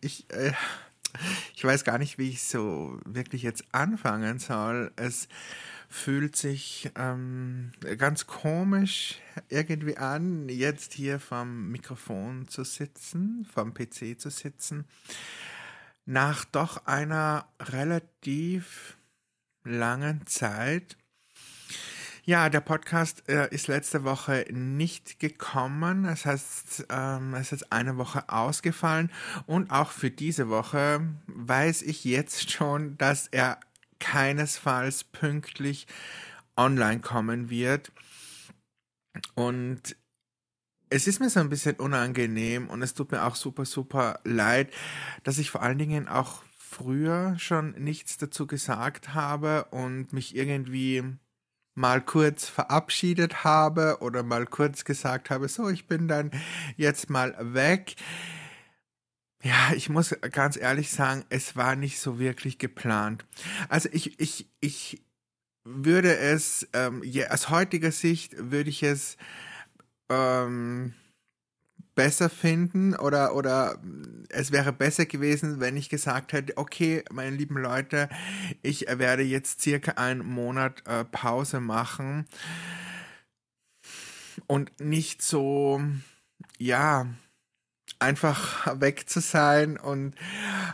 ich, äh, ich weiß gar nicht, wie ich so wirklich jetzt anfangen soll. Es fühlt sich ähm, ganz komisch irgendwie an, jetzt hier vom Mikrofon zu sitzen, vom PC zu sitzen, nach doch einer relativ langen Zeit. Ja, der Podcast äh, ist letzte Woche nicht gekommen. Das heißt, ähm, es ist eine Woche ausgefallen. Und auch für diese Woche weiß ich jetzt schon, dass er keinesfalls pünktlich online kommen wird. Und es ist mir so ein bisschen unangenehm und es tut mir auch super, super leid, dass ich vor allen Dingen auch früher schon nichts dazu gesagt habe und mich irgendwie mal kurz verabschiedet habe oder mal kurz gesagt habe, so, ich bin dann jetzt mal weg. Ja, ich muss ganz ehrlich sagen, es war nicht so wirklich geplant. Also ich, ich, ich würde es, ähm, ja, aus heutiger Sicht würde ich es ähm, besser finden oder, oder es wäre besser gewesen, wenn ich gesagt hätte, okay, meine lieben Leute, ich werde jetzt circa einen Monat äh, Pause machen und nicht so, ja, einfach weg zu sein und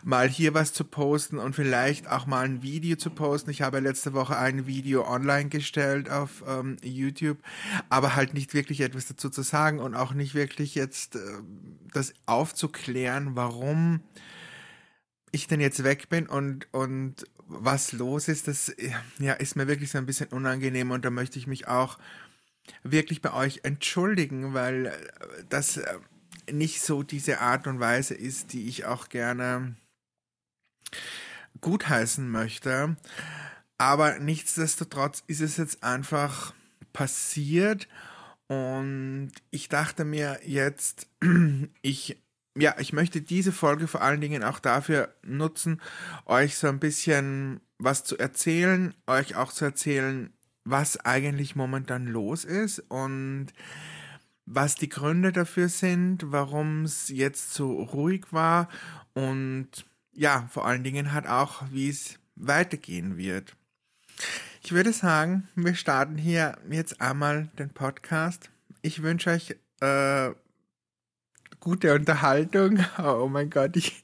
mal hier was zu posten und vielleicht auch mal ein Video zu posten. Ich habe letzte Woche ein Video online gestellt auf ähm, YouTube, aber halt nicht wirklich etwas dazu zu sagen und auch nicht wirklich jetzt äh, das aufzuklären, warum ich denn jetzt weg bin und, und was los ist, das ja, ist mir wirklich so ein bisschen unangenehm und da möchte ich mich auch wirklich bei euch entschuldigen, weil äh, das äh, nicht so diese Art und Weise ist, die ich auch gerne gutheißen möchte. Aber nichtsdestotrotz ist es jetzt einfach passiert und ich dachte mir jetzt, ich ja, ich möchte diese Folge vor allen Dingen auch dafür nutzen, euch so ein bisschen was zu erzählen, euch auch zu erzählen, was eigentlich momentan los ist und was die Gründe dafür sind, warum es jetzt so ruhig war und ja, vor allen Dingen halt auch, wie es weitergehen wird. Ich würde sagen, wir starten hier jetzt einmal den Podcast. Ich wünsche euch äh, gute Unterhaltung. Oh mein Gott, ich.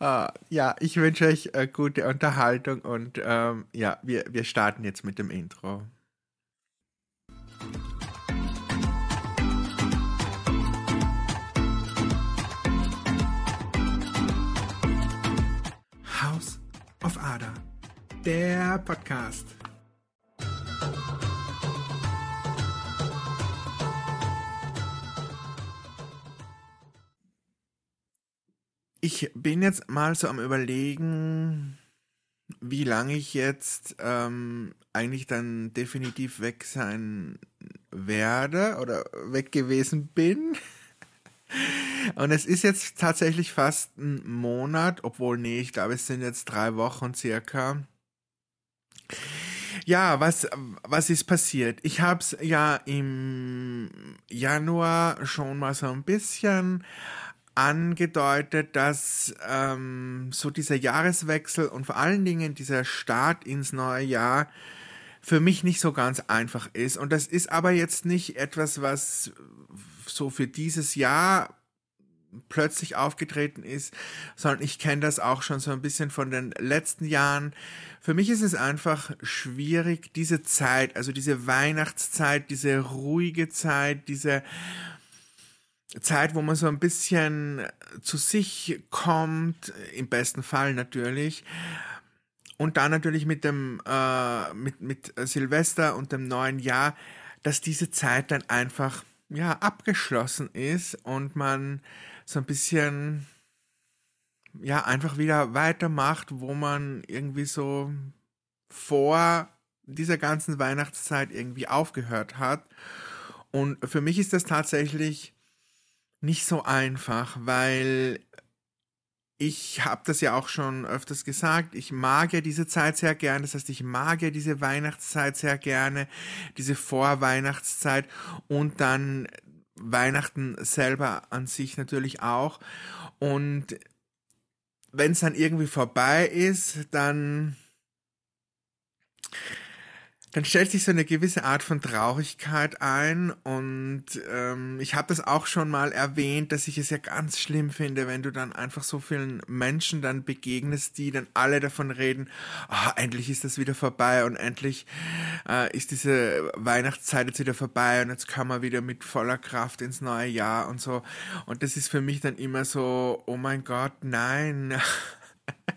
uh, ja, ich wünsche euch äh, gute Unterhaltung und ähm, ja, wir, wir starten jetzt mit dem Intro. Auf Ada, der Podcast. Ich bin jetzt mal so am Überlegen, wie lange ich jetzt ähm, eigentlich dann definitiv weg sein werde oder weg gewesen bin. Und es ist jetzt tatsächlich fast ein Monat, obwohl, nee, ich glaube, es sind jetzt drei Wochen circa. Ja, was, was ist passiert? Ich habe es ja im Januar schon mal so ein bisschen angedeutet, dass ähm, so dieser Jahreswechsel und vor allen Dingen dieser Start ins neue Jahr für mich nicht so ganz einfach ist. Und das ist aber jetzt nicht etwas, was so für dieses Jahr plötzlich aufgetreten ist, sondern ich kenne das auch schon so ein bisschen von den letzten Jahren. Für mich ist es einfach schwierig, diese Zeit, also diese Weihnachtszeit, diese ruhige Zeit, diese Zeit, wo man so ein bisschen zu sich kommt, im besten Fall natürlich, und dann natürlich mit dem äh, mit mit Silvester und dem neuen Jahr, dass diese Zeit dann einfach ja, abgeschlossen ist und man so ein bisschen, ja, einfach wieder weitermacht, wo man irgendwie so vor dieser ganzen Weihnachtszeit irgendwie aufgehört hat. Und für mich ist das tatsächlich nicht so einfach, weil ich habe das ja auch schon öfters gesagt, ich mag ja diese Zeit sehr gerne, das heißt, ich mag ja diese Weihnachtszeit sehr gerne, diese Vorweihnachtszeit und dann Weihnachten selber an sich natürlich auch. Und wenn es dann irgendwie vorbei ist, dann dann stellt sich so eine gewisse Art von Traurigkeit ein und ähm, ich habe das auch schon mal erwähnt, dass ich es ja ganz schlimm finde, wenn du dann einfach so vielen Menschen dann begegnest, die dann alle davon reden, oh, endlich ist das wieder vorbei und endlich äh, ist diese Weihnachtszeit jetzt wieder vorbei und jetzt kann man wieder mit voller Kraft ins neue Jahr und so und das ist für mich dann immer so, oh mein Gott, nein.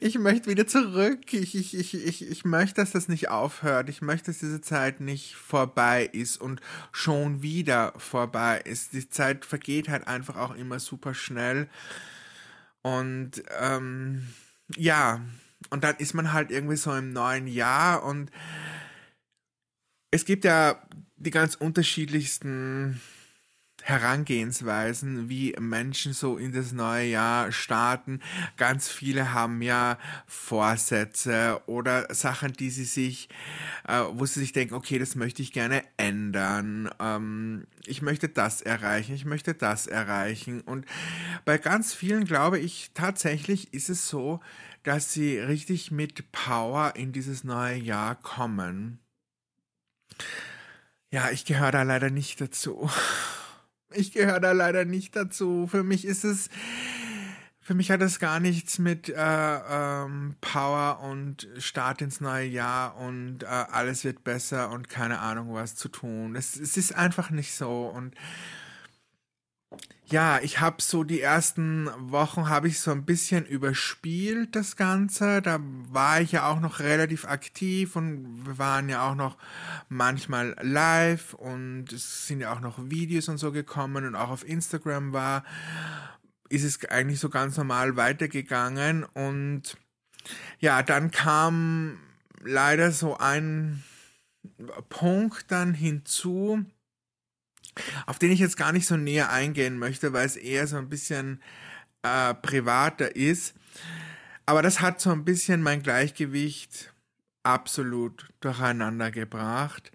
Ich möchte wieder zurück. Ich, ich, ich, ich, ich möchte, dass das nicht aufhört. Ich möchte, dass diese Zeit nicht vorbei ist und schon wieder vorbei ist. Die Zeit vergeht halt einfach auch immer super schnell. Und ähm, ja, und dann ist man halt irgendwie so im neuen Jahr und es gibt ja die ganz unterschiedlichsten Herangehensweisen, wie Menschen so in das neue Jahr starten. Ganz viele haben ja Vorsätze oder Sachen, die sie sich, äh, wo sie sich denken, okay, das möchte ich gerne ändern. Ähm, ich möchte das erreichen, ich möchte das erreichen. Und bei ganz vielen glaube ich tatsächlich ist es so, dass sie richtig mit Power in dieses neue Jahr kommen. Ja, ich gehöre da leider nicht dazu. Ich gehöre da leider nicht dazu. Für mich ist es, für mich hat es gar nichts mit äh, ähm, Power und Start ins neue Jahr und äh, alles wird besser und keine Ahnung was zu tun. Es, es ist einfach nicht so und ja, ich habe so die ersten Wochen habe ich so ein bisschen überspielt das Ganze. Da war ich ja auch noch relativ aktiv und wir waren ja auch noch manchmal live und es sind ja auch noch Videos und so gekommen und auch auf Instagram war, ist es eigentlich so ganz normal weitergegangen und ja, dann kam leider so ein Punkt dann hinzu, auf den ich jetzt gar nicht so näher eingehen möchte, weil es eher so ein bisschen äh, privater ist. Aber das hat so ein bisschen mein Gleichgewicht absolut durcheinander gebracht.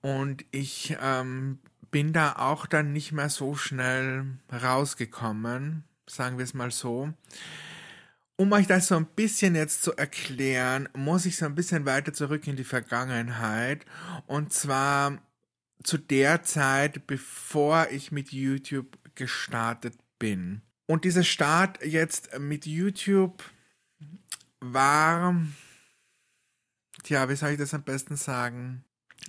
Und ich ähm, bin da auch dann nicht mehr so schnell rausgekommen, sagen wir es mal so. Um euch das so ein bisschen jetzt zu erklären, muss ich so ein bisschen weiter zurück in die Vergangenheit. Und zwar zu der Zeit, bevor ich mit YouTube gestartet bin. Und dieser Start jetzt mit YouTube war, tja, wie soll ich das am besten sagen?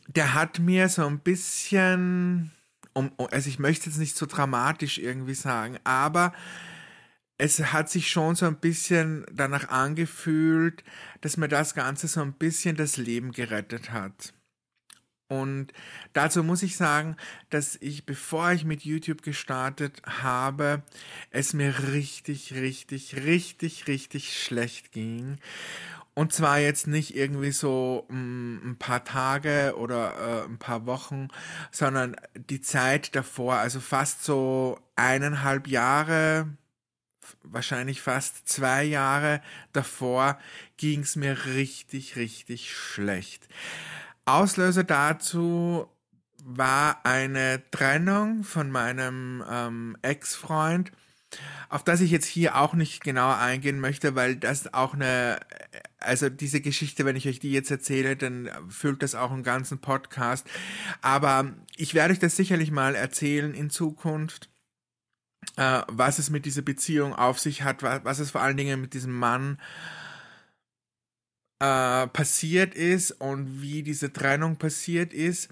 Der hat mir so ein bisschen, um, also ich möchte jetzt nicht so dramatisch irgendwie sagen, aber es hat sich schon so ein bisschen danach angefühlt, dass mir das Ganze so ein bisschen das Leben gerettet hat. Und dazu muss ich sagen, dass ich, bevor ich mit YouTube gestartet habe, es mir richtig, richtig, richtig, richtig schlecht ging. Und zwar jetzt nicht irgendwie so mm, ein paar Tage oder äh, ein paar Wochen, sondern die Zeit davor, also fast so eineinhalb Jahre, wahrscheinlich fast zwei Jahre davor, ging es mir richtig, richtig schlecht. Auslöser dazu war eine Trennung von meinem ähm, Ex-Freund, auf das ich jetzt hier auch nicht genauer eingehen möchte, weil das auch eine, also diese Geschichte, wenn ich euch die jetzt erzähle, dann füllt das auch einen ganzen Podcast. Aber ich werde euch das sicherlich mal erzählen in Zukunft, äh, was es mit dieser Beziehung auf sich hat, was, es vor allen Dingen mit diesem Mann äh, äh, passiert ist und wie diese Trennung passiert ist.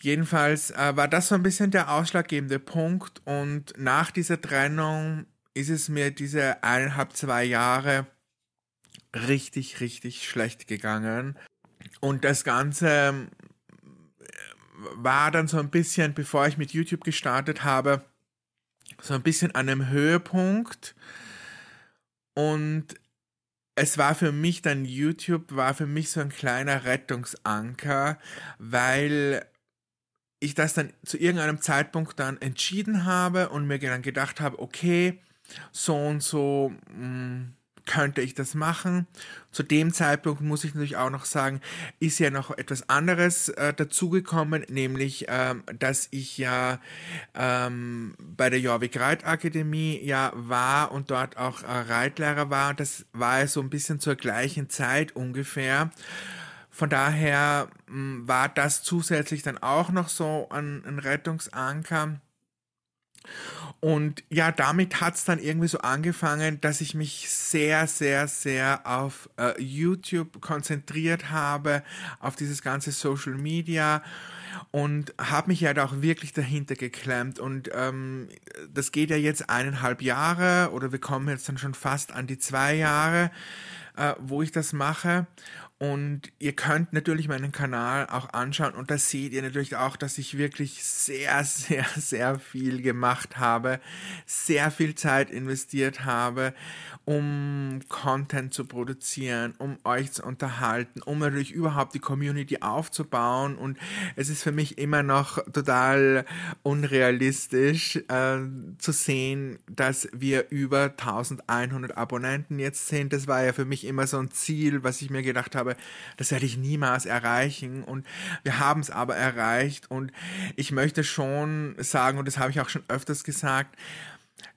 Jedenfalls äh, war das so ein bisschen der ausschlaggebende Punkt und nach dieser Trennung ist es mir diese eineinhalb, zwei Jahre richtig, richtig schlecht gegangen. Und das Ganze äh, war dann so ein bisschen, bevor ich mit YouTube gestartet habe, so ein bisschen an einem Höhepunkt. Und es war für mich dann YouTube, war für mich so ein kleiner Rettungsanker, weil ich das dann zu irgendeinem Zeitpunkt dann entschieden habe und mir dann gedacht habe, okay, so und so mh, hm, könnte ich das machen. Zu dem Zeitpunkt muss ich natürlich auch noch sagen, ist ja noch etwas anderes äh, dazugekommen, nämlich, ähm, dass ich ja ähm, bei der Jorvik Reitakademie ja war und dort auch äh, Reitlehrer war. Das war ja so ein bisschen zur gleichen Zeit ungefähr. Von daher mh, war das zusätzlich dann auch noch so ein, ein Rettungsanker. Und ja, damit hat es dann irgendwie so angefangen, dass ich mich sehr, sehr, sehr auf äh, YouTube konzentriert habe, auf dieses ganze Social Media und habe mich ja halt auch wirklich dahinter geklemmt. Und ähm, das geht ja jetzt eineinhalb Jahre oder wir kommen jetzt dann schon fast an die zwei Jahre, äh, wo ich das mache. Und ihr könnt natürlich meinen Kanal auch anschauen. Und da seht ihr natürlich auch, dass ich wirklich sehr, sehr, sehr viel gemacht habe, sehr viel Zeit investiert habe, um Content zu produzieren, um euch zu unterhalten, um natürlich überhaupt die Community aufzubauen. Und es ist für mich immer noch total unrealistisch äh, zu sehen, dass wir über 1100 Abonnenten jetzt sind. Das war ja für mich immer so ein Ziel, was ich mir gedacht habe, das werde ich niemals erreichen. Und wir haben es aber erreicht. Und ich möchte schon sagen, und das habe ich auch schon öfters gesagt,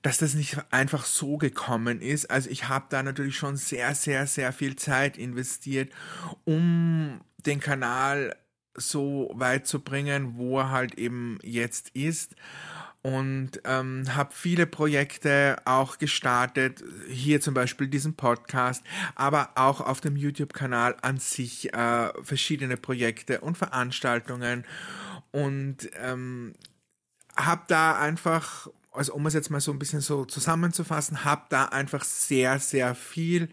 dass das nicht einfach so gekommen ist. Also ich habe da natürlich schon sehr, sehr, sehr viel Zeit investiert, um den Kanal so weit zu bringen, wo er halt eben jetzt ist und ähm, habe viele Projekte auch gestartet, hier zum Beispiel diesen Podcast, aber auch auf dem YouTube-Kanal an sich äh, verschiedene Projekte und Veranstaltungen und ähm, habe da einfach, also um es jetzt mal so ein bisschen so zusammenzufassen, habe da einfach sehr, sehr viel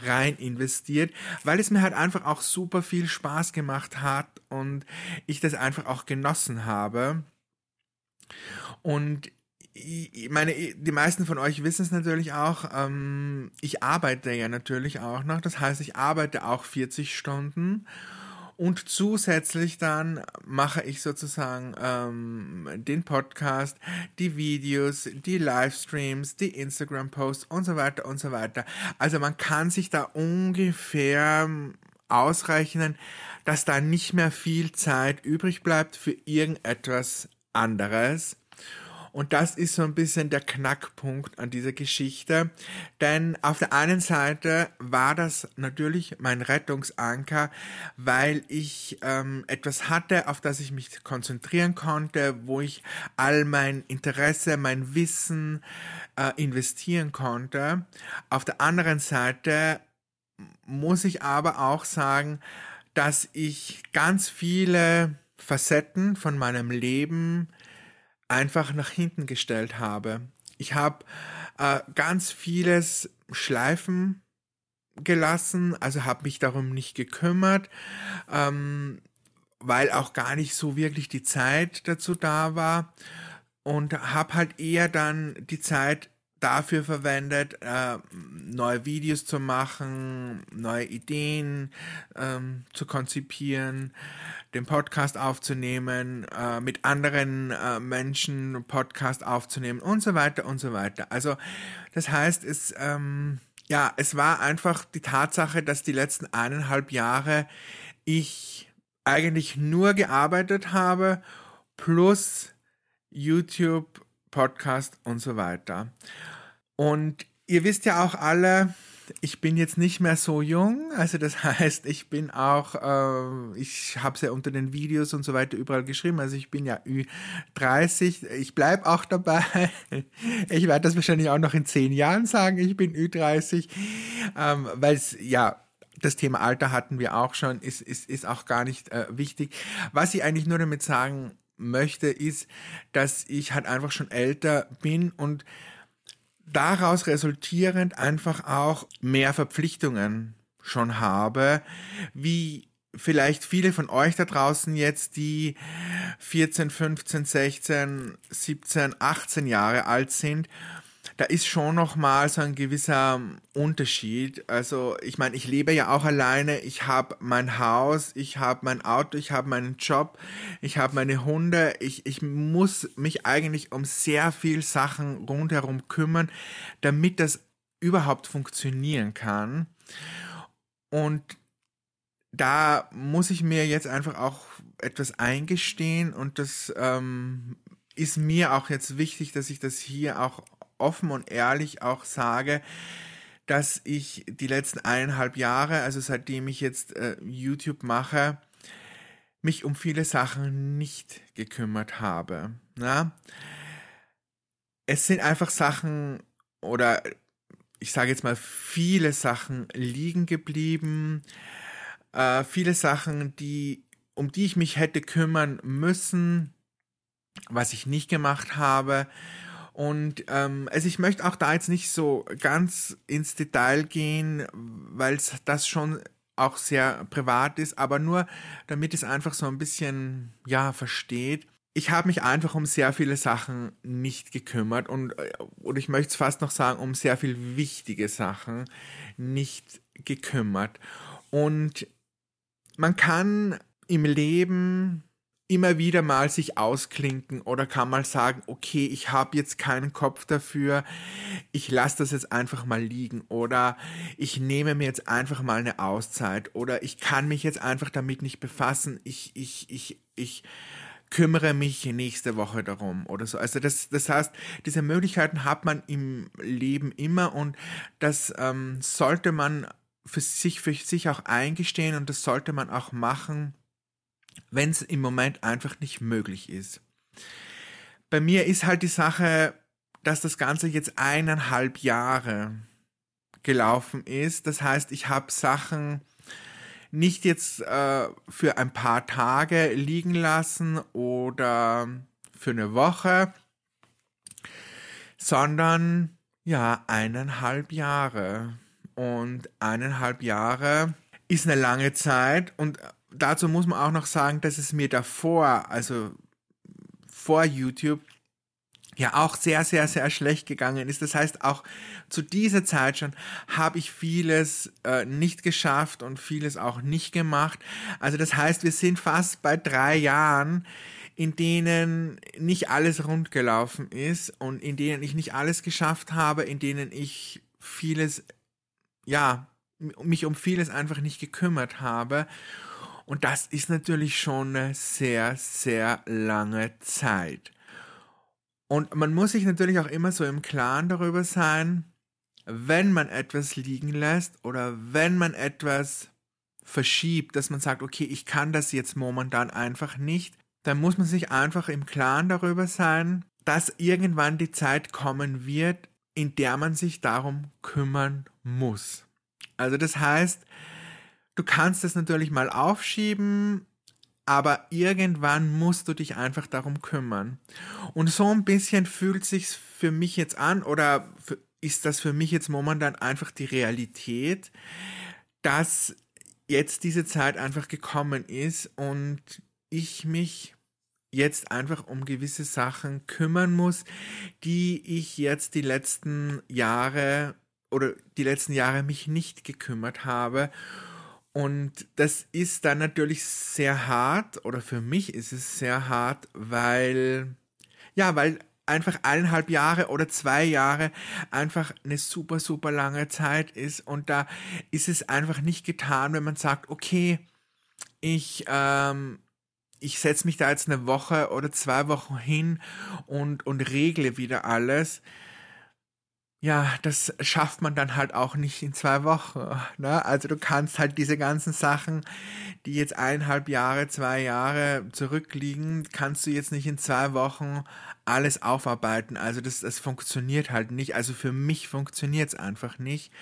rein investiert, weil es mir halt einfach auch super viel Spaß gemacht hat und ich das einfach auch genossen habe. Und ich meine, die meisten von euch wissen es natürlich auch, ähm, ich arbeite ja natürlich auch noch. Das heißt, ich arbeite auch 40 Stunden. Und zusätzlich dann mache ich sozusagen ähm, den Podcast, die Videos, die Livestreams, die Instagram-Posts und so weiter und so weiter. Also man kann sich da ungefähr ausrechnen, dass da nicht mehr viel Zeit übrig bleibt für irgendetwas anderes. Und das ist so ein bisschen der Knackpunkt an dieser Geschichte. Denn auf der einen Seite war das natürlich mein Rettungsanker, weil ich ähm, etwas hatte, auf das ich mich konzentrieren konnte, wo ich all mein Interesse, mein Wissen äh, investieren konnte. Auf der anderen Seite muss ich aber auch sagen, dass ich ganz viele Facetten von meinem Leben einfach nach hinten gestellt habe. Ich habe äh, ganz vieles schleifen gelassen, also habe mich darum nicht gekümmert, ähm, weil auch gar nicht so wirklich die Zeit dazu da war und habe halt eher dann die Zeit dafür verwendet, äh, neue Videos zu machen, neue Ideen ähm, zu konzipieren, den Podcast aufzunehmen, äh, mit anderen äh, Menschen Podcast aufzunehmen und so weiter und so weiter. Also das heißt, es ähm, ja, es war einfach die Tatsache, dass die letzten eineinhalb Jahre ich eigentlich nur gearbeitet habe plus YouTube Podcast und so weiter. Und ihr wisst ja auch alle, ich bin jetzt nicht mehr so jung, also das heißt, ich bin auch, äh, ich habe es ja unter den Videos und so weiter überall geschrieben, also ich bin ja Ü30, ich bleibe auch dabei, ich werde das wahrscheinlich auch noch in zehn Jahren sagen, ich bin Ü30, ähm, weil es ja das Thema Alter hatten wir auch schon, ist, ist, ist auch gar nicht äh, wichtig. Was ich eigentlich nur damit sagen möchte, ist, dass ich halt einfach schon älter bin und daraus resultierend einfach auch mehr Verpflichtungen schon habe, wie vielleicht viele von euch da draußen jetzt, die 14, 15, 16, 17, 18 Jahre alt sind da ist schon noch mal so ein gewisser Unterschied. Also ich meine, ich lebe ja auch alleine. Ich habe mein Haus, ich habe mein Auto, ich habe meinen Job, ich habe meine Hunde. Ich, ich muss mich eigentlich um sehr viel Sachen rundherum kümmern, damit das überhaupt funktionieren kann. Und da muss ich mir jetzt einfach auch etwas eingestehen und das ähm, ist mir auch jetzt wichtig, dass ich das hier auch offen und ehrlich auch sage, dass ich die letzten eineinhalb Jahre, also seitdem ich jetzt äh, YouTube mache, mich um viele Sachen nicht gekümmert habe. Na? Es sind einfach Sachen oder ich sage jetzt mal viele Sachen liegen geblieben, äh, viele Sachen, die um die ich mich hätte kümmern müssen, was ich nicht gemacht habe. Und ähm, also ich möchte auch da jetzt nicht so ganz ins Detail gehen, weil das schon auch sehr privat ist, aber nur damit es einfach so ein bisschen, ja, versteht. Ich habe mich einfach um sehr viele Sachen nicht gekümmert und, äh, und ich möchte es fast noch sagen, um sehr viele wichtige Sachen nicht gekümmert. Und man kann im Leben immer wieder mal sich ausklinken oder kann mal sagen, okay, ich habe jetzt keinen Kopf dafür, ich lasse das jetzt einfach mal liegen oder ich nehme mir jetzt einfach mal eine Auszeit oder ich kann mich jetzt einfach damit nicht befassen, ich, ich, ich, ich kümmere mich nächste Woche darum oder so. Also das, das heißt, diese Möglichkeiten hat man im Leben immer und das ähm, sollte man für sich, für sich auch eingestehen und das sollte man auch machen, wenn es im Moment einfach nicht möglich ist. Bei mir ist halt die Sache, dass das Ganze jetzt eineinhalb Jahre gelaufen ist. Das heißt, ich habe Sachen nicht jetzt äh, für ein paar Tage liegen lassen oder für eine Woche, sondern ja, eineinhalb Jahre. Und eineinhalb Jahre ist eine lange Zeit und dazu muss man auch noch sagen, dass es mir davor, also vor YouTube, ja auch sehr, sehr, sehr schlecht gegangen ist. Das heißt, auch zu dieser Zeit schon habe ich vieles äh, nicht geschafft und vieles auch nicht gemacht. Also das heißt, wir sind fast bei drei Jahren, in denen nicht alles rund gelaufen ist und in denen ich nicht alles geschafft habe, in denen ich vieles, ja, mich um vieles einfach nicht gekümmert habe. Und das ist natürlich schon eine sehr, sehr lange Zeit. Und man muss sich natürlich auch immer so im Klaren darüber sein, wenn man etwas liegen lässt oder wenn man etwas verschiebt, dass man sagt, okay, ich kann das jetzt momentan einfach nicht, dann muss man sich einfach im Klaren darüber sein, dass irgendwann die Zeit kommen wird, in der man sich darum kümmern muss. Also das heißt, Du kannst es natürlich mal aufschieben, aber irgendwann musst du dich einfach darum kümmern. Und so ein bisschen fühlt sich's für mich jetzt an oder ist das für mich jetzt momentan einfach die Realität, dass jetzt diese Zeit einfach gekommen ist und ich mich jetzt einfach um gewisse Sachen kümmern muss, die ich jetzt die letzten Jahre oder die letzten Jahre mich nicht gekümmert habe und das ist dann natürlich sehr hart, oder für mich ist es sehr hart, weil, ja, weil einfach eineinhalb Jahre oder zwei Jahre einfach eine super, super lange Zeit ist. Und da ist es einfach nicht getan, wenn man sagt, okay, ich, ähm, ich setze mich da jetzt eine Woche oder zwei Wochen hin und, und regle wieder alles ja, das schafft man dann halt auch nicht in zwei Wochen. Ne? Also du kannst halt diese ganzen Sachen, die jetzt eineinhalb Jahre, zwei Jahre zurückliegen, kannst du jetzt nicht in zwei Wochen alles aufarbeiten. Also das, das funktioniert halt nicht. Also für mich funktioniert es einfach nicht.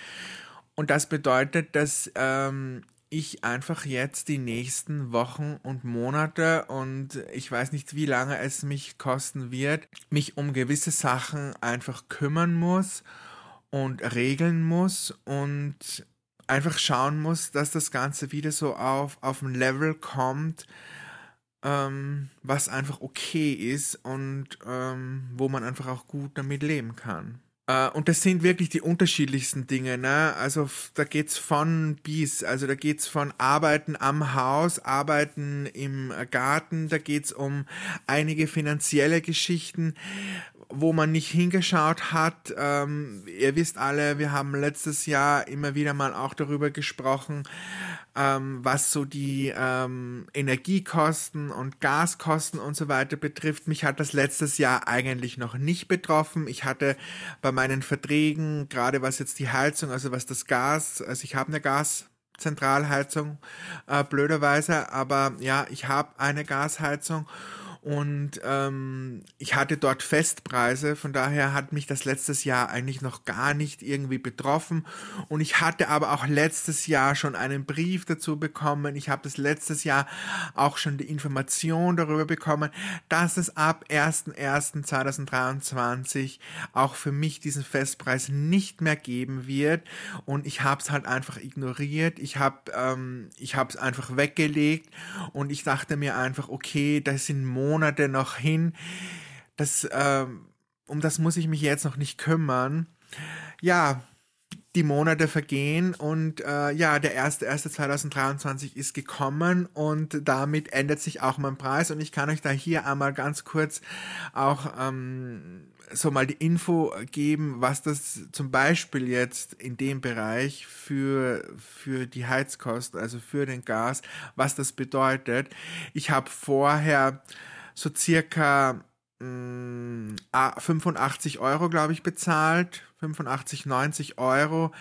Und das bedeutet, dass ähm, ich einfach jetzt die nächsten Wochen und Monate und ich weiß nicht, wie lange es mich kosten wird, mich um gewisse Sachen einfach kümmern muss und regeln muss und einfach schauen muss, dass das Ganze wieder so auf, auf ein Level kommt, ähm, was einfach okay ist und ähm, wo man einfach auch gut damit leben kann. Uh, und das sind wirklich die unterschiedlichsten Dinge, ne? Also da geht's von bis, also da geht's von Arbeiten am Haus, Arbeiten im Garten, da geht's um einige finanzielle Geschichten, wo man nicht hingeschaut hat. Ähm, ihr wisst alle, wir haben letztes Jahr immer wieder mal auch darüber gesprochen, ähm, was so die ähm, Energiekosten und Gaskosten und so weiter betrifft. Mich hat das letztes Jahr eigentlich noch nicht betroffen. Ich hatte bei meinen Verträgen, gerade was jetzt die Heizung, also was das Gas, also ich habe eine Gaszentralheizung, äh, blöderweise, aber ja, ich habe eine Gasheizung und ähm, ich hatte dort Festpreise, von daher hat mich das letztes Jahr eigentlich noch gar nicht irgendwie betroffen. Und ich hatte aber auch letztes Jahr schon einen Brief dazu bekommen. Ich habe das letztes Jahr auch schon die Information darüber bekommen, dass es ab 01.01.2023 auch für mich diesen Festpreis nicht mehr geben wird. Und ich habe es halt einfach ignoriert. Ich habe ähm, ich habe es einfach weggelegt und ich dachte mir einfach, okay, das sind Monate Monate noch hin. Das, äh, um das muss ich mich jetzt noch nicht kümmern. Ja, die Monate vergehen und äh, ja, der 1.1.2023 ist gekommen und damit ändert sich auch mein Preis und ich kann euch da hier einmal ganz kurz auch ähm, so mal die Info geben, was das zum Beispiel jetzt in dem Bereich für, für die Heizkosten, also für den Gas, was das bedeutet. Ich habe vorher so circa mh, mm, 85 Euro, glaube ich, bezahlt. 85, 90 Euro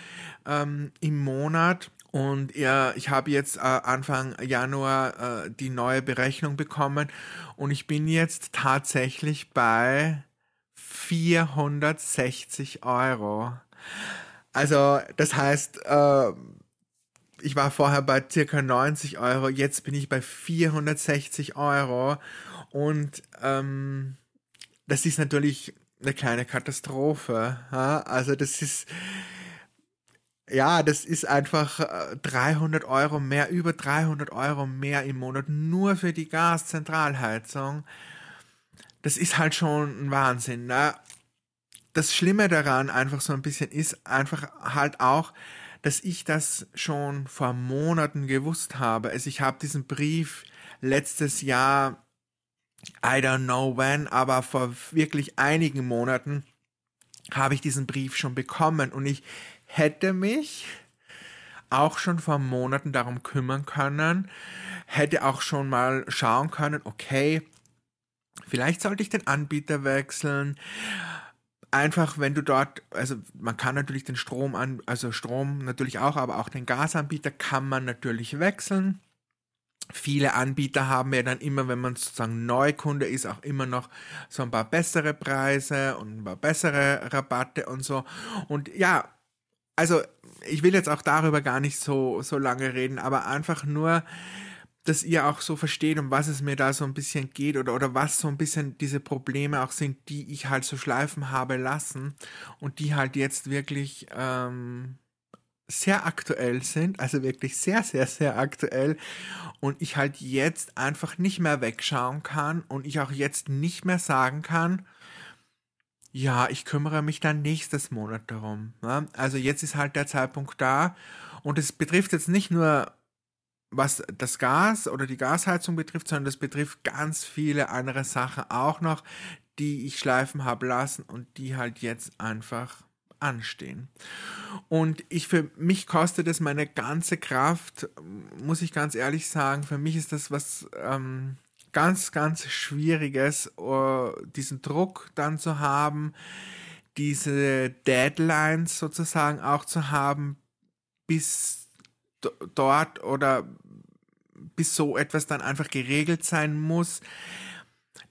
ähm, im Monat. Und ja, ich habe jetzt äh, Anfang Januar äh, die neue Berechnung bekommen und ich bin jetzt tatsächlich bei 460 Euro. Also das heißt, äh, ich war vorher bei circa 90 Euro, jetzt bin ich bei 460 Euro und ähm, das ist natürlich eine kleine Katastrophe. Ja? Also das ist, ja, das ist einfach 300 äh, Euro mehr, über 300 Euro mehr im Monat nur für die Gaszentralheizung. Das ist halt schon ein Wahnsinn. Ne? Das Schlimme daran einfach so ein bisschen ist einfach halt auch, dass ich das schon vor Monaten gewusst habe. Also ich habe diesen Brief letztes Jahr I don't know when, aber vor wirklich einigen Monaten habe ich diesen Brief schon bekommen und ich hätte mich auch schon vor Monaten darum kümmern können, hätte auch schon mal schauen können, okay, vielleicht sollte ich den Anbieter wechseln. Einfach, wenn du dort, also man kann natürlich den Strom an, also Strom natürlich auch, aber auch den Gasanbieter kann man natürlich wechseln. Viele Anbieter haben ja dann immer, wenn man sozusagen Neukunde ist, auch immer noch so ein paar bessere Preise und ein paar bessere Rabatte und so. Und ja, also ich will jetzt auch darüber gar nicht so, so lange reden, aber einfach nur, dass ihr auch so versteht, um was es mir da so ein bisschen geht oder, oder was so ein bisschen diese Probleme auch sind, die ich halt so schleifen habe lassen und die halt jetzt wirklich ähm, sehr aktuell sind, also wirklich sehr, sehr, sehr aktuell und ich halt jetzt einfach nicht mehr wegschauen kann und ich auch jetzt nicht mehr sagen kann, ja, ich kümmere mich dann nächstes Monat darum. Ne? Also jetzt ist halt der Zeitpunkt da und es betrifft jetzt nicht nur was das Gas oder die Gasheizung betrifft, sondern das betrifft ganz viele andere Sachen auch noch, die ich schleifen habe lassen und die halt jetzt einfach anstehen. Und ich für mich kostet es meine ganze Kraft, muss ich ganz ehrlich sagen. Für mich ist das was ähm, ganz, ganz Schwieriges, uh, diesen Druck dann zu haben, diese Deadlines sozusagen auch zu haben, bis dort oder bis so etwas dann einfach geregelt sein muss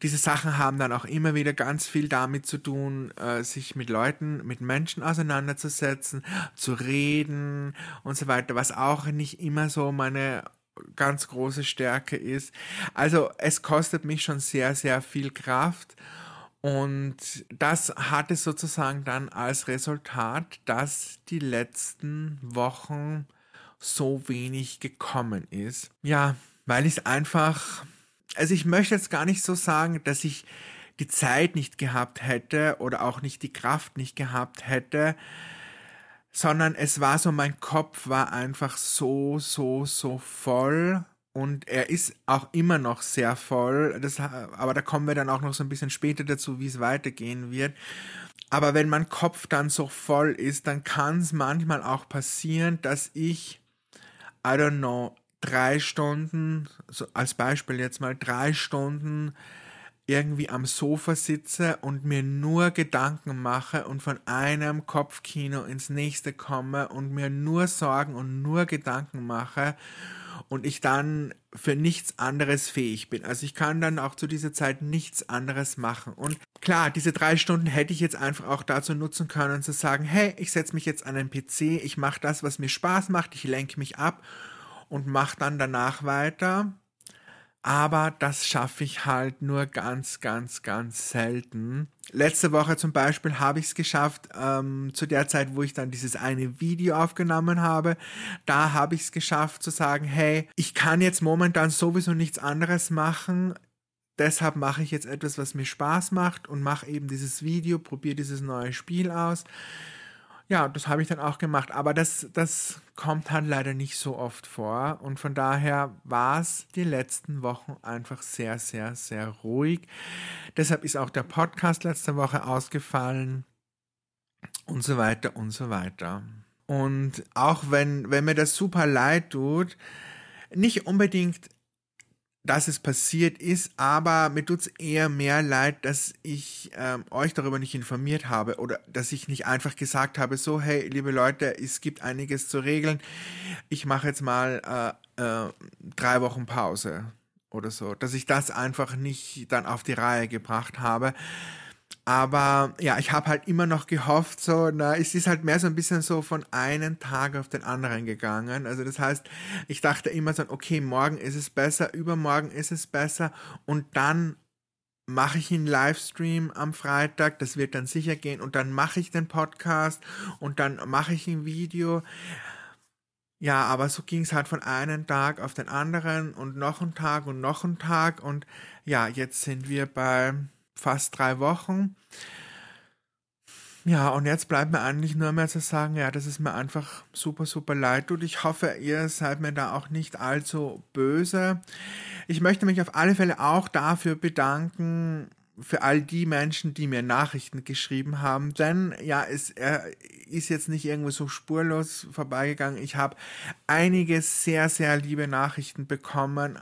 diese Sachen haben dann auch immer wieder ganz viel damit zu tun, äh, sich mit Leuten, mit Menschen auseinanderzusetzen, zu reden und so weiter, was auch nicht immer so meine ganz große Stärke ist. Also es kostet mich schon sehr, sehr viel Kraft. Und das hatte sozusagen dann als Resultat, dass die letzten Wochen so wenig gekommen ist. Ja, weil ich es einfach also ich möchte jetzt gar nicht so sagen, dass ich die Zeit nicht gehabt hätte oder auch nicht die Kraft nicht gehabt hätte, sondern es war so, mein Kopf war einfach so, so, so voll und er ist auch immer noch sehr voll. Das, aber da kommen wir dann auch noch so ein bisschen später dazu, wie es weitergehen wird. Aber wenn mein Kopf dann so voll ist, dann kann es manchmal auch passieren, dass ich, I don't know, drei Stunden, so als Beispiel jetzt mal drei Stunden irgendwie am Sofa sitze und mir nur Gedanken mache und von einem Kopfkino ins nächste komme und mir nur Sorgen und nur Gedanken mache und ich dann für nichts anderes fähig bin. Also ich kann dann auch zu dieser Zeit nichts anderes machen. Und klar, diese drei Stunden hätte ich jetzt einfach auch dazu nutzen können, zu sagen, hey, ich setze mich jetzt an den PC, ich mache das, was mir Spaß macht, ich lenke mich ab und mache dann danach weiter aber das schaffe ich halt nur ganz, ganz, ganz selten. Letzte Woche zum Beispiel habe ich es geschafft, ähm, zu der Zeit, wo ich dann dieses eine Video aufgenommen habe, da habe ich es geschafft zu sagen, hey, ich kann jetzt momentan sowieso nichts anderes machen. Deshalb mache ich jetzt etwas, was mir Spaß macht und mache eben dieses Video, probiere dieses neue Spiel aus ja, das habe ich dann auch gemacht. Aber das, das kommt halt leider nicht so oft vor. Und von daher war es die letzten Wochen einfach sehr, sehr, sehr ruhig. Deshalb ist auch der Podcast letzte Woche ausgefallen und so weiter und so weiter. Und auch wenn, wenn mir das super leid tut, nicht unbedingt dass es passiert ist, aber mir tut es eher mehr leid, dass ich ähm, euch darüber nicht informiert habe oder dass ich nicht einfach gesagt habe, so, hey, liebe Leute, es gibt einiges zu regeln, ich mache jetzt mal äh, äh, drei Wochen Pause oder so, dass ich das einfach nicht dann auf die Reihe gebracht habe. Aber ja, ich habe halt immer noch gehofft, so, na, es ist halt mehr so ein bisschen so von einem Tag auf den anderen gegangen. Also das heißt, ich dachte immer so, okay, morgen ist es besser, übermorgen ist es besser und dann mache ich einen Livestream am Freitag, das wird dann sicher gehen und dann mache ich den Podcast und dann mache ich ein Video. Ja, aber so ging es halt von einem Tag auf den anderen und noch einen Tag und noch einen Tag und ja, jetzt sind wir bei fast drei Wochen. Ja, und jetzt bleibt mir eigentlich nur mehr zu sagen, ja, dass es mir einfach super, super leid tut. Ich hoffe, ihr seid mir da auch nicht allzu böse. Ich möchte mich auf alle Fälle auch dafür bedanken, für all die Menschen, die mir Nachrichten geschrieben haben. Denn ja, es er ist jetzt nicht irgendwo so spurlos vorbeigegangen. Ich habe einige sehr, sehr liebe Nachrichten bekommen,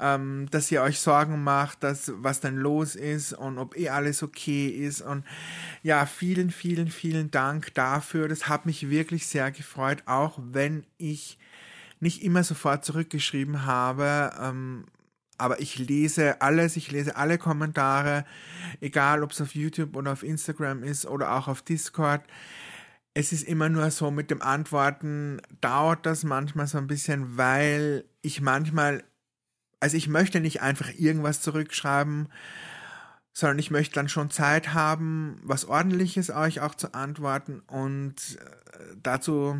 ähm, dass ihr euch Sorgen macht, dass was denn los ist und ob eh alles okay ist. Und ja, vielen, vielen, vielen Dank dafür. Das hat mich wirklich sehr gefreut, auch wenn ich nicht immer sofort zurückgeschrieben habe. Ähm, aber ich lese alles, ich lese alle Kommentare, egal ob es auf YouTube oder auf Instagram ist oder auch auf Discord. Es ist immer nur so mit dem Antworten, dauert das manchmal so ein bisschen, weil ich manchmal, also ich möchte nicht einfach irgendwas zurückschreiben, sondern ich möchte dann schon Zeit haben, was ordentliches euch auch zu antworten und äh, dazu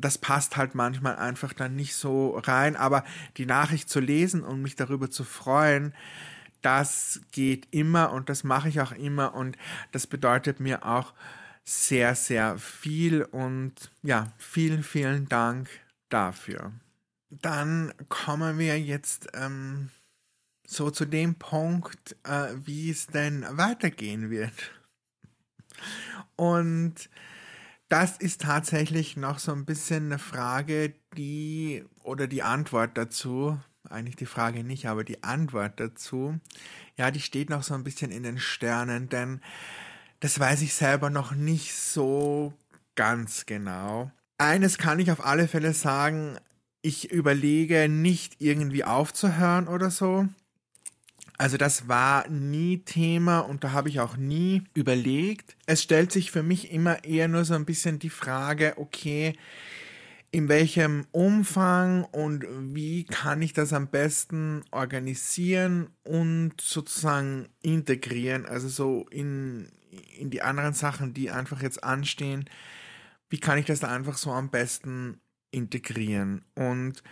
das passt halt manchmal einfach dann nicht so rein. Aber die Nachricht zu lesen und mich darüber zu freuen, das geht immer und das mache ich auch immer und das bedeutet mir auch sehr, sehr viel und ja, vielen, vielen Dank dafür. Dann kommen wir jetzt ähm, so zu dem Punkt, äh, wie es denn weitergehen wird. Und das ist tatsächlich noch so ein bisschen eine Frage, die oder die Antwort dazu, eigentlich die Frage nicht, aber die Antwort dazu, ja, die steht noch so ein bisschen in den Sternen, denn das weiß ich selber noch nicht so ganz genau. Eines kann ich auf alle Fälle sagen, ich überlege nicht irgendwie aufzuhören oder so. Also das war nie Thema und da habe ich auch nie überlegt. Es stellt sich für mich immer eher nur so ein bisschen die Frage, okay, in welchem Umfang und wie kann ich das am besten organisieren und sozusagen integrieren, also so in, in die anderen Sachen, die einfach jetzt anstehen, wie kann ich das da einfach so am besten integrieren? Und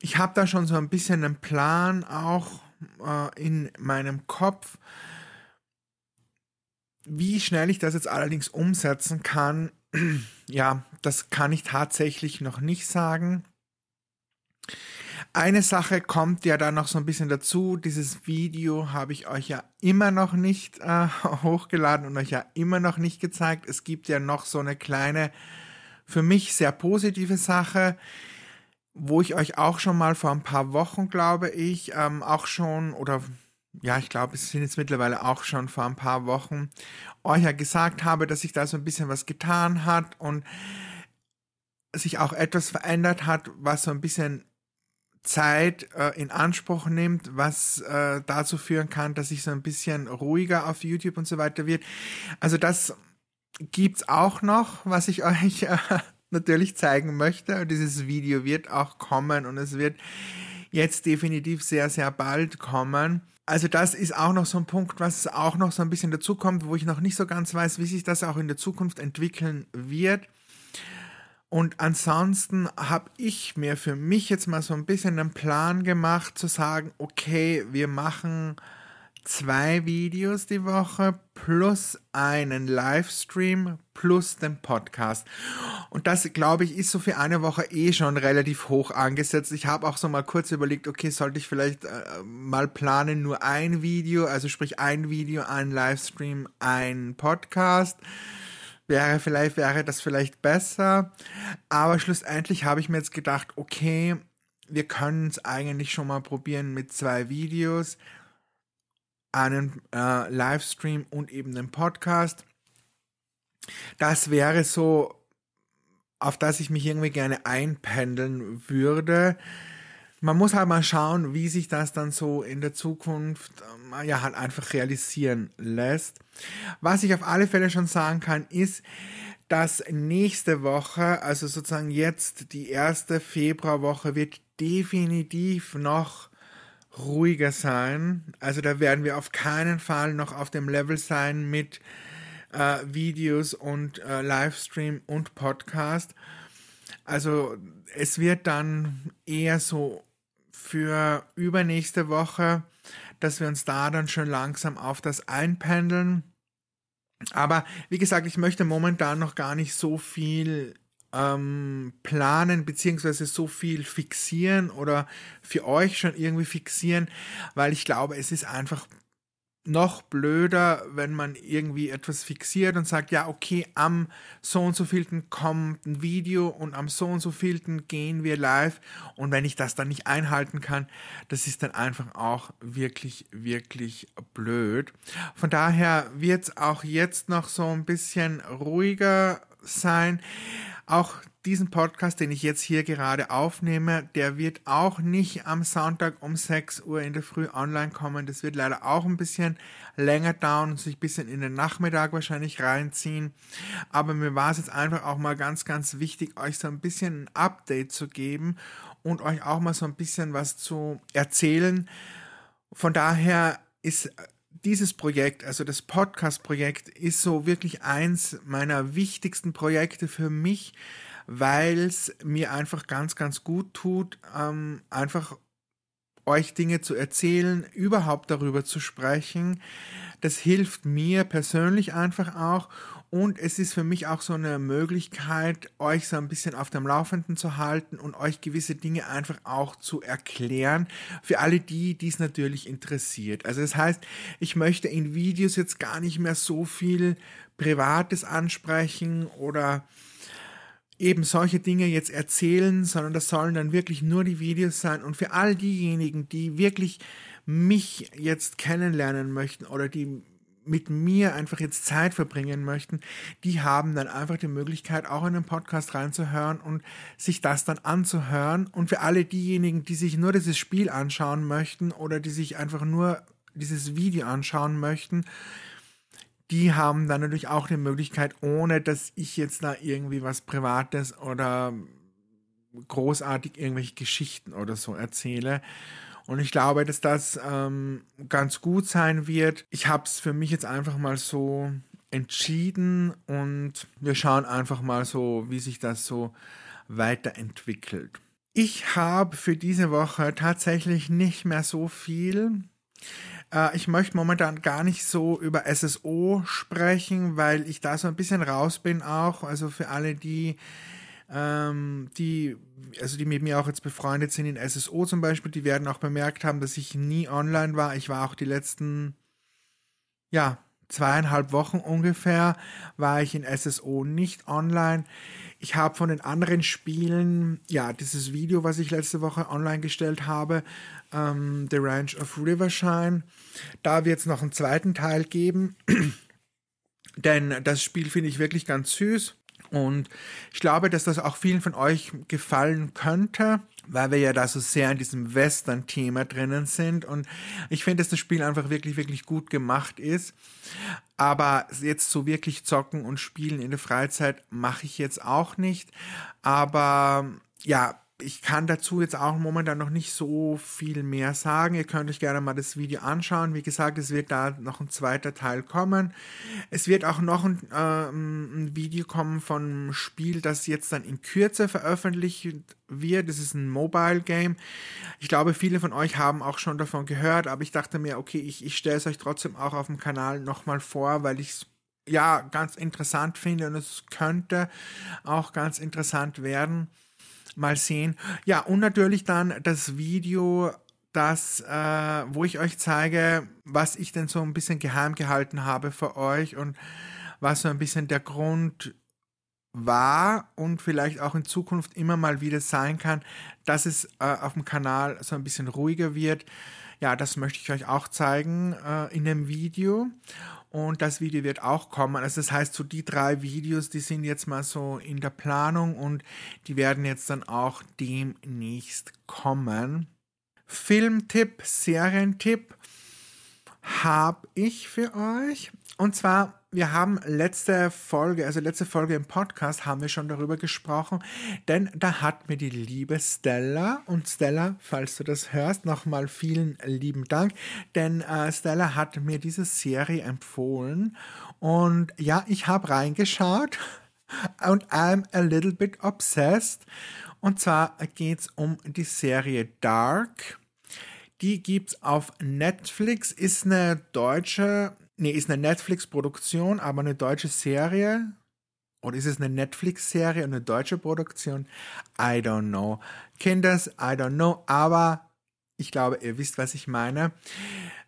ich habe da schon so ein bisschen einen Plan auch äh, in meinem Kopf. Wie schnell ich das jetzt allerdings umsetzen kann, ja, das kann ich tatsächlich noch nicht sagen. Eine Sache kommt ja dann noch so ein bisschen dazu. Dieses Video habe ich euch ja immer noch nicht äh, hochgeladen und euch ja immer noch nicht gezeigt. Es gibt ja noch so eine kleine, für mich sehr positive Sache, wo ich euch auch schon mal vor ein paar Wochen, glaube ich, ähm, auch schon oder ja, ich glaube, es sind jetzt mittlerweile auch schon vor ein paar Wochen, euch ja gesagt habe, dass sich da so ein bisschen was getan hat und sich auch etwas verändert hat, was so ein bisschen Zeit äh, in Anspruch nimmt, was äh, dazu führen kann, dass ich so ein bisschen ruhiger auf YouTube und so weiter wird. Also das gibt's auch noch, was ich euch äh, natürlich zeigen möchte. Und dieses Video wird auch kommen und es wird jetzt definitiv sehr, sehr bald kommen. Also das ist auch noch so ein Punkt, was auch noch so ein bisschen dazu kommt, wo ich noch nicht so ganz weiß, wie sich das auch in der Zukunft entwickeln wird. Und ansonsten habe ich mir für mich jetzt mal so ein bisschen einen Plan gemacht, zu sagen, okay, wir machen zwei Videos die Woche plus einen Livestream plus den Podcast. Und das, glaube ich, ist so für eine Woche eh schon relativ hoch angesetzt. Ich habe auch so mal kurz überlegt, okay, sollte ich vielleicht äh, mal planen, nur ein Video, also sprich ein Video, ein Livestream, ein Podcast wäre vielleicht, wäre das vielleicht besser. Aber schlussendlich habe ich mir jetzt gedacht, okay, wir können es eigentlich schon mal probieren mit zwei Videos, einen äh, Livestream und eben den Podcast. Das wäre so, auf das ich mich irgendwie gerne einpendeln würde man muss halt mal schauen, wie sich das dann so in der Zukunft ähm, ja halt einfach realisieren lässt. Was ich auf alle Fälle schon sagen kann, ist, dass nächste Woche, also sozusagen jetzt die erste Februarwoche, wird definitiv noch ruhiger sein. Also da werden wir auf keinen Fall noch auf dem Level sein mit äh, Videos und äh, Livestream und Podcast. Also es wird dann eher so für übernächste Woche, dass wir uns da dann schon langsam auf das einpendeln. Aber wie gesagt, ich möchte momentan noch gar nicht so viel ähm, planen, beziehungsweise so viel fixieren oder für euch schon irgendwie fixieren, weil ich glaube, es ist einfach noch blöder, wenn man irgendwie etwas fixiert und sagt, ja, okay, am so und so vielten kommt ein Video und am so und so vielten gehen wir live und wenn ich das dann nicht einhalten kann, das ist dann einfach auch wirklich, wirklich blöd. Von daher wird es auch jetzt noch so ein bisschen ruhiger sein. Auch diesen Podcast, den ich jetzt hier gerade aufnehme, der wird auch nicht am Sonntag um 6 Uhr in der Früh online kommen. Das wird leider auch ein bisschen länger dauern und sich ein bisschen in den Nachmittag wahrscheinlich reinziehen. Aber mir war es jetzt einfach auch mal ganz, ganz wichtig, euch so ein bisschen ein Update zu geben und euch auch mal so ein bisschen was zu erzählen. Von daher ist dieses Projekt, also das Podcast-Projekt, ist so wirklich eins meiner wichtigsten Projekte für mich, weil es mir einfach ganz, ganz gut tut, ähm, einfach euch Dinge zu erzählen, überhaupt darüber zu sprechen. Das hilft mir persönlich einfach auch und es ist für mich auch so eine Möglichkeit, euch so ein bisschen auf dem Laufenden zu halten und euch gewisse Dinge einfach auch zu erklären. Für alle die, die es natürlich interessiert. Also das heißt, ich möchte in Videos jetzt gar nicht mehr so viel Privates ansprechen oder eben solche Dinge jetzt erzählen, sondern das sollen dann wirklich nur die Videos sein. Und für all diejenigen, die wirklich mich jetzt kennenlernen möchten oder die mit mir einfach jetzt Zeit verbringen möchten, die haben dann einfach die Möglichkeit, auch in den Podcast reinzuhören und sich das dann anzuhören. Und für alle diejenigen, die sich nur dieses Spiel anschauen möchten oder die sich einfach nur dieses Video anschauen möchten, die haben dann natürlich auch die Möglichkeit, ohne dass ich jetzt da irgendwie was Privates oder großartig irgendwelche Geschichten oder so erzähle, und ich glaube, dass das ähm, ganz gut sein wird. Ich habe es für mich jetzt einfach mal so entschieden und wir schauen einfach mal so, wie sich das so weiterentwickelt. Ich habe für diese Woche tatsächlich nicht mehr so viel. Äh, ich möchte momentan gar nicht so über SSO sprechen, weil ich da so ein bisschen raus bin auch. Also für alle, die ähm, die, also die mit mir auch jetzt befreundet sind in SSO zum Beispiel, die werden auch bemerkt haben, dass ich nie online war. Ich war auch die letzten, ja, zweieinhalb Wochen ungefähr war ich in SSO nicht online. Ich habe von den anderen Spielen, ja, dieses Video, was ich letzte Woche online gestellt habe, ähm, The Ranch of Rivershine, da wird es noch einen zweiten Teil geben. Denn das Spiel finde ich wirklich ganz süß. Und ich glaube, dass das auch vielen von euch gefallen könnte weil wir ja da so sehr in diesem Western-Thema drinnen sind. Und ich finde, dass das Spiel einfach wirklich, wirklich gut gemacht ist. Aber jetzt so wirklich zocken und spielen in der Freizeit mache ich jetzt auch nicht. Aber ja, ich kann dazu jetzt auch momentan noch nicht so viel mehr sagen. Ihr könnt euch gerne mal das Video anschauen. Wie gesagt, es wird da noch ein zweiter Teil kommen. Es wird auch noch ein, äh, ein Video kommen vom Spiel, das jetzt dann in Kürze veröffentlicht wird. Das ist ein Mobile Game. Ich glaube, viele von euch haben auch schon davon gehört, aber ich dachte mir, okay, ich, ich stelle es euch trotzdem auch auf dem Kanal nochmal vor, weil ich es ja ganz interessant finde und es könnte auch ganz interessant werden mal sehen. Ja, und natürlich dann das Video, das, äh, wo ich euch zeige, was ich denn so ein bisschen geheim gehalten habe für euch und was so ein bisschen der Grund war und vielleicht auch in Zukunft immer mal wieder sein kann, dass es äh, auf dem Kanal so ein bisschen ruhiger wird. Ja, das möchte ich euch auch zeigen äh, in dem Video. Und das Video wird auch kommen. Also das heißt, so die drei Videos, die sind jetzt mal so in der Planung und die werden jetzt dann auch demnächst kommen. Filmtipp, Serientipp habe ich für euch. Und zwar wir haben letzte Folge, also letzte Folge im Podcast, haben wir schon darüber gesprochen, denn da hat mir die liebe Stella und Stella, falls du das hörst, nochmal vielen lieben Dank, denn äh, Stella hat mir diese Serie empfohlen und ja, ich habe reingeschaut und I'm a little bit obsessed und zwar geht es um die Serie Dark. Die gibt es auf Netflix, ist eine deutsche Nee, ist eine Netflix-Produktion, aber eine deutsche Serie. Oder ist es eine Netflix-Serie und eine deutsche Produktion? I don't know. Kinders, I don't know. Aber ich glaube, ihr wisst, was ich meine.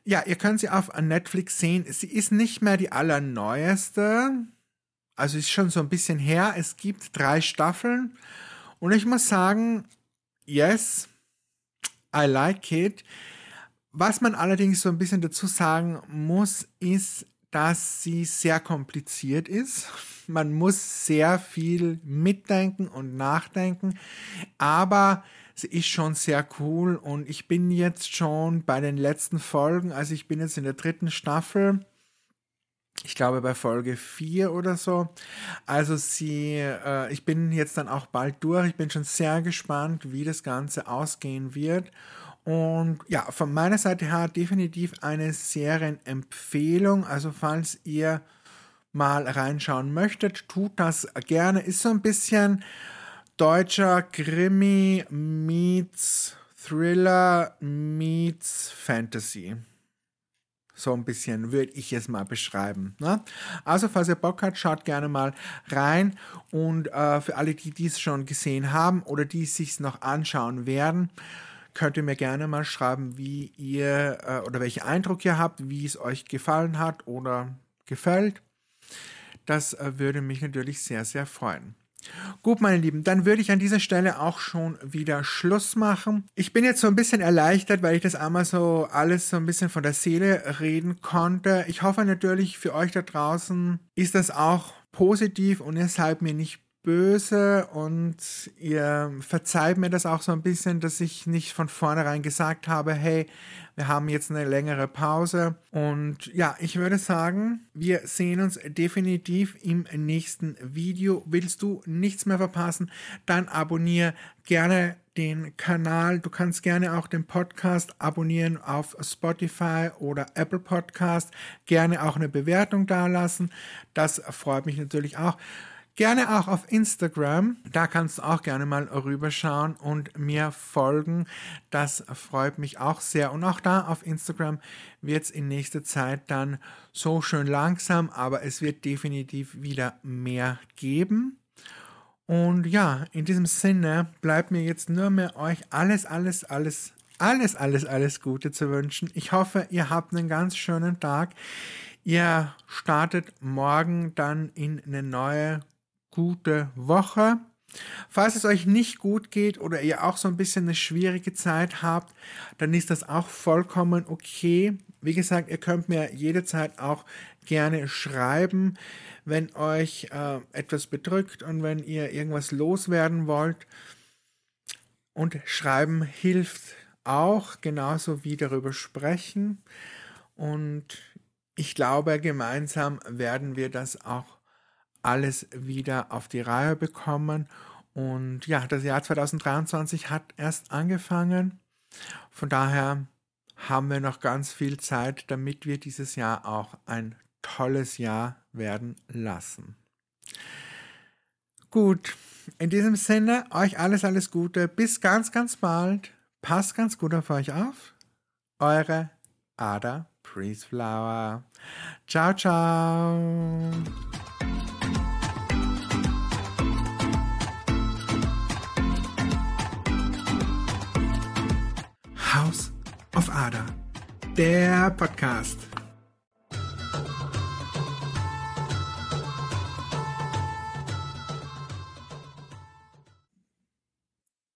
Ja, ihr könnt sie auf Netflix sehen. Sie ist nicht mehr die allerneueste. Also ist schon so ein bisschen her. Es gibt drei Staffeln. Und ich muss sagen, yes, I like it. Was man allerdings so ein bisschen dazu sagen muss, ist, dass sie sehr kompliziert ist. Man muss sehr viel mitdenken und nachdenken, aber sie ist schon sehr cool und ich bin jetzt schon bei den letzten Folgen, also ich bin jetzt in der dritten Staffel. Ich glaube bei Folge 4 oder so. Also sie, äh, ich bin jetzt dann auch bald durch. Ich bin schon sehr gespannt, wie das Ganze ausgehen wird. Und ja, von meiner Seite her definitiv eine Serienempfehlung. Also falls ihr mal reinschauen möchtet, tut das gerne. Ist so ein bisschen deutscher Krimi meets Thriller meets Fantasy. So ein bisschen würde ich es mal beschreiben. Ne? Also, falls ihr Bock habt, schaut gerne mal rein. Und äh, für alle, die dies schon gesehen haben oder die es sich noch anschauen werden, könnt ihr mir gerne mal schreiben, wie ihr äh, oder welchen Eindruck ihr habt, wie es euch gefallen hat oder gefällt. Das äh, würde mich natürlich sehr, sehr freuen. Gut, meine Lieben, dann würde ich an dieser Stelle auch schon wieder Schluss machen. Ich bin jetzt so ein bisschen erleichtert, weil ich das einmal so alles so ein bisschen von der Seele reden konnte. Ich hoffe natürlich für euch da draußen ist das auch positiv und ihr seid mir nicht böse und ihr verzeiht mir das auch so ein bisschen, dass ich nicht von vornherein gesagt habe, hey, wir haben jetzt eine längere Pause. Und ja, ich würde sagen, wir sehen uns definitiv im nächsten Video. Willst du nichts mehr verpassen, dann abonniere gerne den Kanal. Du kannst gerne auch den Podcast abonnieren auf Spotify oder Apple Podcast. Gerne auch eine Bewertung dalassen. Das freut mich natürlich auch. Gerne auch auf Instagram. Da kannst du auch gerne mal rüberschauen und mir folgen. Das freut mich auch sehr. Und auch da auf Instagram wird es in nächster Zeit dann so schön langsam, aber es wird definitiv wieder mehr geben. Und ja, in diesem Sinne bleibt mir jetzt nur mehr euch alles, alles, alles, alles, alles, alles Gute zu wünschen. Ich hoffe, ihr habt einen ganz schönen Tag. Ihr startet morgen dann in eine neue gute Woche. Falls es euch nicht gut geht oder ihr auch so ein bisschen eine schwierige Zeit habt, dann ist das auch vollkommen okay. Wie gesagt, ihr könnt mir jederzeit auch gerne schreiben, wenn euch äh, etwas bedrückt und wenn ihr irgendwas loswerden wollt. Und schreiben hilft auch, genauso wie darüber sprechen. Und ich glaube, gemeinsam werden wir das auch alles wieder auf die Reihe bekommen. Und ja, das Jahr 2023 hat erst angefangen. Von daher haben wir noch ganz viel Zeit, damit wir dieses Jahr auch ein tolles Jahr werden lassen. Gut, in diesem Sinne, euch alles, alles Gute. Bis ganz, ganz bald. Passt ganz gut auf euch auf. Eure Ada Priestflower. Ciao, ciao. Ada, der Podcast.